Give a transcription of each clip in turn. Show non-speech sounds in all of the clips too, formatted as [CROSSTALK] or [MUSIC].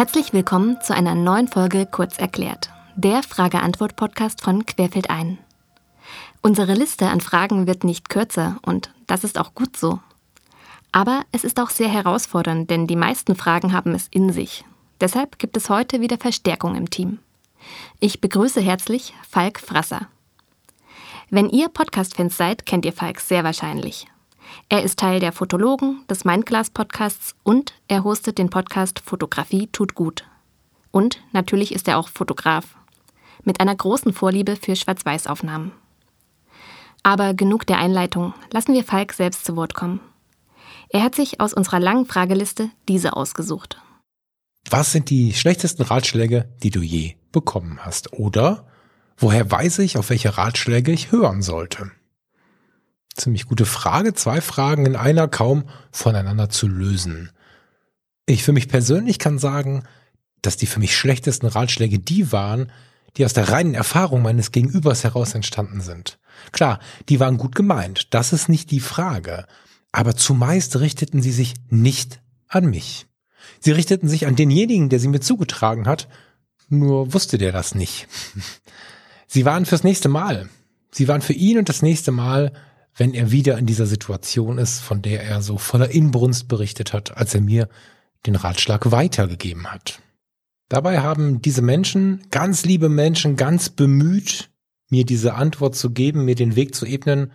Herzlich willkommen zu einer neuen Folge Kurz erklärt, der Frage-Antwort-Podcast von Querfeld ein. Unsere Liste an Fragen wird nicht kürzer und das ist auch gut so. Aber es ist auch sehr herausfordernd, denn die meisten Fragen haben es in sich. Deshalb gibt es heute wieder Verstärkung im Team. Ich begrüße herzlich Falk Frasser. Wenn ihr Podcast-Fans seid, kennt ihr Falk sehr wahrscheinlich. Er ist Teil der Fotologen, des Mindglass-Podcasts und er hostet den Podcast Fotografie tut gut. Und natürlich ist er auch Fotograf. Mit einer großen Vorliebe für Schwarz-Weiß-Aufnahmen. Aber genug der Einleitung, lassen wir Falk selbst zu Wort kommen. Er hat sich aus unserer langen Frageliste diese ausgesucht. Was sind die schlechtesten Ratschläge, die du je bekommen hast? Oder woher weiß ich, auf welche Ratschläge ich hören sollte? Ziemlich gute Frage. Zwei Fragen in einer kaum voneinander zu lösen. Ich für mich persönlich kann sagen, dass die für mich schlechtesten Ratschläge die waren, die aus der reinen Erfahrung meines Gegenübers heraus entstanden sind. Klar, die waren gut gemeint, das ist nicht die Frage, aber zumeist richteten sie sich nicht an mich. Sie richteten sich an denjenigen, der sie mir zugetragen hat, nur wusste der das nicht. [LAUGHS] Sie waren fürs nächste Mal. Sie waren für ihn und das nächste Mal, wenn er wieder in dieser Situation ist, von der er so voller Inbrunst berichtet hat, als er mir den Ratschlag weitergegeben hat. Dabei haben diese Menschen, ganz liebe Menschen, ganz bemüht, mir diese Antwort zu geben, mir den Weg zu ebnen.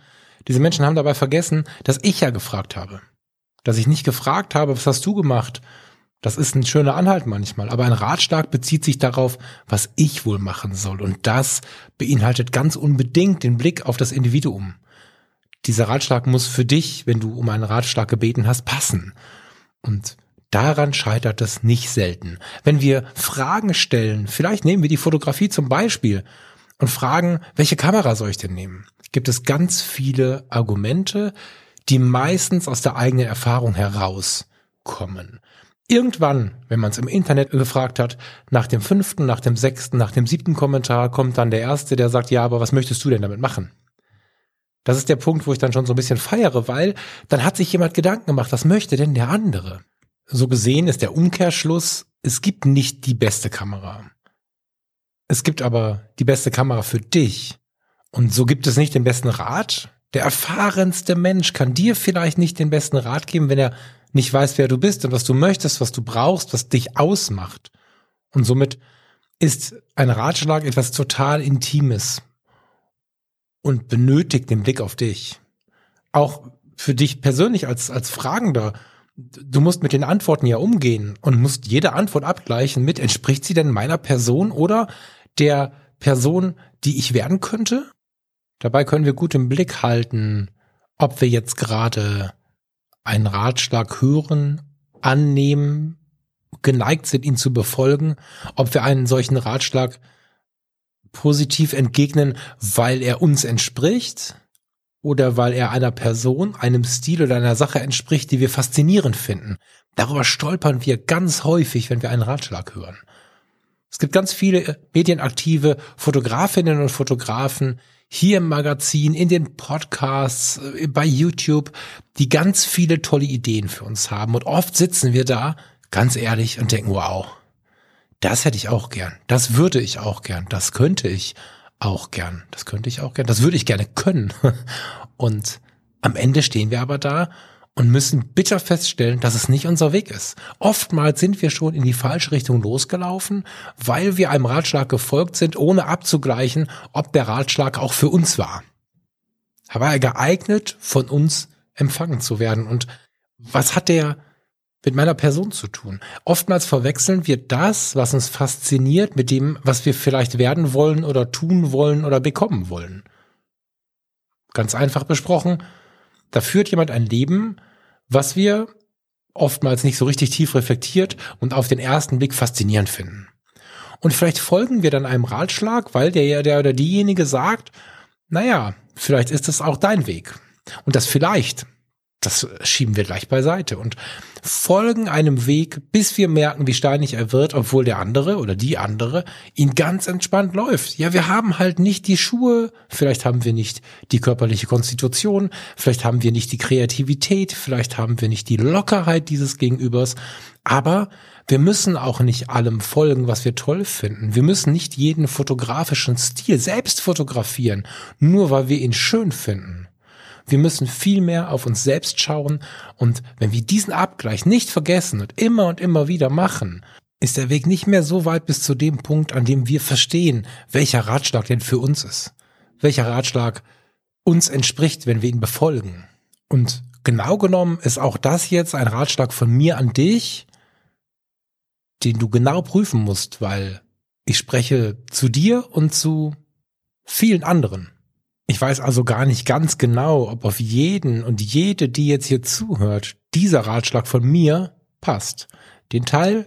Diese Menschen haben dabei vergessen, dass ich ja gefragt habe. Dass ich nicht gefragt habe, was hast du gemacht? Das ist ein schöner Anhalt manchmal, aber ein Ratschlag bezieht sich darauf, was ich wohl machen soll. Und das beinhaltet ganz unbedingt den Blick auf das Individuum. Dieser Ratschlag muss für dich, wenn du um einen Ratschlag gebeten hast, passen. Und daran scheitert es nicht selten. Wenn wir Fragen stellen, vielleicht nehmen wir die Fotografie zum Beispiel und fragen, welche Kamera soll ich denn nehmen? Gibt es ganz viele Argumente, die meistens aus der eigenen Erfahrung herauskommen. Irgendwann, wenn man es im Internet gefragt hat, nach dem fünften, nach dem sechsten, nach dem siebten Kommentar kommt dann der erste, der sagt, ja, aber was möchtest du denn damit machen? Das ist der Punkt, wo ich dann schon so ein bisschen feiere, weil dann hat sich jemand Gedanken gemacht, was möchte denn der andere? So gesehen ist der Umkehrschluss, es gibt nicht die beste Kamera. Es gibt aber die beste Kamera für dich. Und so gibt es nicht den besten Rat. Der erfahrenste Mensch kann dir vielleicht nicht den besten Rat geben, wenn er nicht weiß, wer du bist und was du möchtest, was du brauchst, was dich ausmacht. Und somit ist ein Ratschlag etwas total Intimes und benötigt den Blick auf dich. Auch für dich persönlich als, als Fragender. Du musst mit den Antworten ja umgehen und musst jede Antwort abgleichen mit, entspricht sie denn meiner Person oder der Person, die ich werden könnte? Dabei können wir gut im Blick halten, ob wir jetzt gerade einen Ratschlag hören, annehmen, geneigt sind, ihn zu befolgen, ob wir einen solchen Ratschlag positiv entgegnen, weil er uns entspricht oder weil er einer Person, einem Stil oder einer Sache entspricht, die wir faszinierend finden. Darüber stolpern wir ganz häufig, wenn wir einen Ratschlag hören. Es gibt ganz viele medienaktive Fotografinnen und Fotografen, hier im Magazin, in den Podcasts, äh, bei YouTube, die ganz viele tolle Ideen für uns haben. Und oft sitzen wir da, ganz ehrlich, und denken, wow, das hätte ich auch gern. Das würde ich auch gern. Das könnte ich auch gern. Das könnte ich auch gern. Das würde ich gerne können. [LAUGHS] Und am Ende stehen wir aber da und müssen bitter feststellen, dass es nicht unser Weg ist. Oftmals sind wir schon in die falsche Richtung losgelaufen, weil wir einem Ratschlag gefolgt sind, ohne abzugleichen, ob der Ratschlag auch für uns war. war er geeignet, von uns empfangen zu werden? Und was hat der mit meiner Person zu tun? Oftmals verwechseln wir das, was uns fasziniert, mit dem, was wir vielleicht werden wollen oder tun wollen oder bekommen wollen. Ganz einfach besprochen, da führt jemand ein Leben, was wir oftmals nicht so richtig tief reflektiert und auf den ersten Blick faszinierend finden. Und vielleicht folgen wir dann einem Ratschlag, weil der, der oder diejenige sagt, naja, vielleicht ist es auch dein Weg. Und das vielleicht das schieben wir gleich beiseite und folgen einem Weg, bis wir merken, wie steinig er wird, obwohl der andere oder die andere ihn ganz entspannt läuft. Ja, wir haben halt nicht die Schuhe, vielleicht haben wir nicht die körperliche Konstitution, vielleicht haben wir nicht die Kreativität, vielleicht haben wir nicht die Lockerheit dieses Gegenübers, aber Wir müssen auch nicht allem folgen, was wir toll finden. Wir müssen nicht jeden fotografischen Stil selbst fotografieren, nur weil wir ihn schön finden. Wir müssen viel mehr auf uns selbst schauen und wenn wir diesen Abgleich nicht vergessen und immer und immer wieder machen, ist der Weg nicht mehr so weit bis zu dem Punkt, an dem wir verstehen, welcher Ratschlag denn für uns ist. Welcher Ratschlag uns entspricht, wenn wir ihn befolgen. Und genau genommen ist auch das jetzt ein Ratschlag von mir an dich, den du genau prüfen musst, weil ich spreche zu dir und zu vielen anderen. Ich weiß also gar nicht ganz genau, ob auf jeden und jede, die jetzt hier zuhört, dieser Ratschlag von mir passt. Den Teil,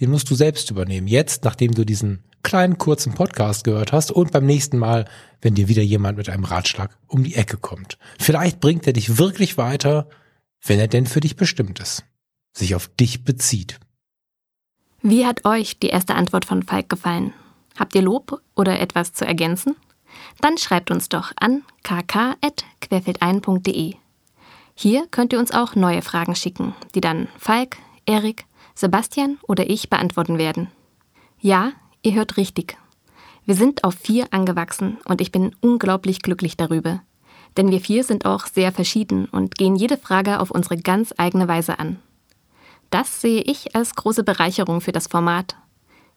den musst du selbst übernehmen. Jetzt, nachdem du diesen kleinen kurzen Podcast gehört hast und beim nächsten Mal, wenn dir wieder jemand mit einem Ratschlag um die Ecke kommt. Vielleicht bringt er dich wirklich weiter, wenn er denn für dich bestimmt ist, sich auf dich bezieht. Wie hat euch die erste Antwort von Falk gefallen? Habt ihr Lob oder etwas zu ergänzen? Dann schreibt uns doch an kk.querfeldein.de. Hier könnt ihr uns auch neue Fragen schicken, die dann Falk, Erik, Sebastian oder ich beantworten werden. Ja, ihr hört richtig. Wir sind auf vier angewachsen und ich bin unglaublich glücklich darüber. Denn wir vier sind auch sehr verschieden und gehen jede Frage auf unsere ganz eigene Weise an. Das sehe ich als große Bereicherung für das Format.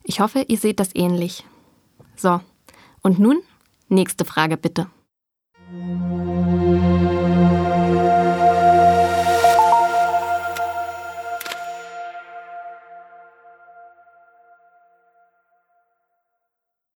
Ich hoffe, ihr seht das ähnlich. So, und nun nächste Frage bitte.